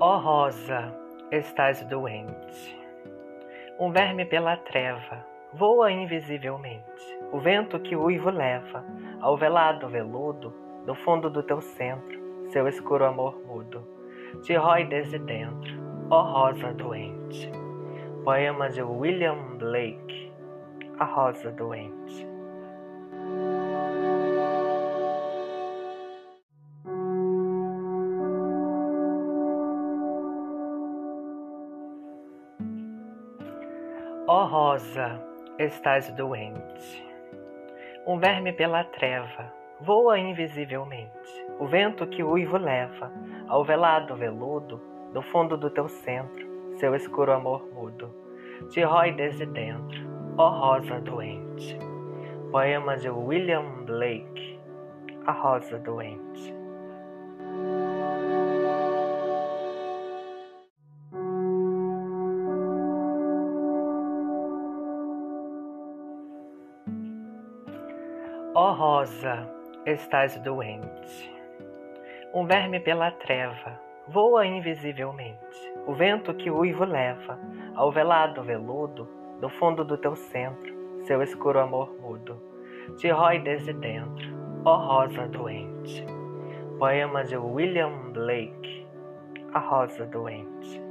Ó rosa, estás doente. Um verme pela treva voa invisivelmente. O vento que uivo leva ao velado veludo do fundo do teu centro, seu escuro amor mudo. Te rói desde dentro, ó rosa doente. Poema de William Blake, A Rosa Doente. Ó rosa, estás doente. Um verme pela treva voa invisivelmente. O vento que uivo leva ao velado veludo do fundo do teu centro, seu escuro amor mudo. Te rói desde dentro, ó rosa doente. Poema de William Blake, A Rosa Doente. Ó rosa, estás doente. Um verme pela treva voa invisivelmente. O vento que uivo leva ao velado veludo do fundo do teu centro, seu escuro amor mudo. Te rói desde dentro, ó rosa doente. Poema de William Blake, A Rosa Doente.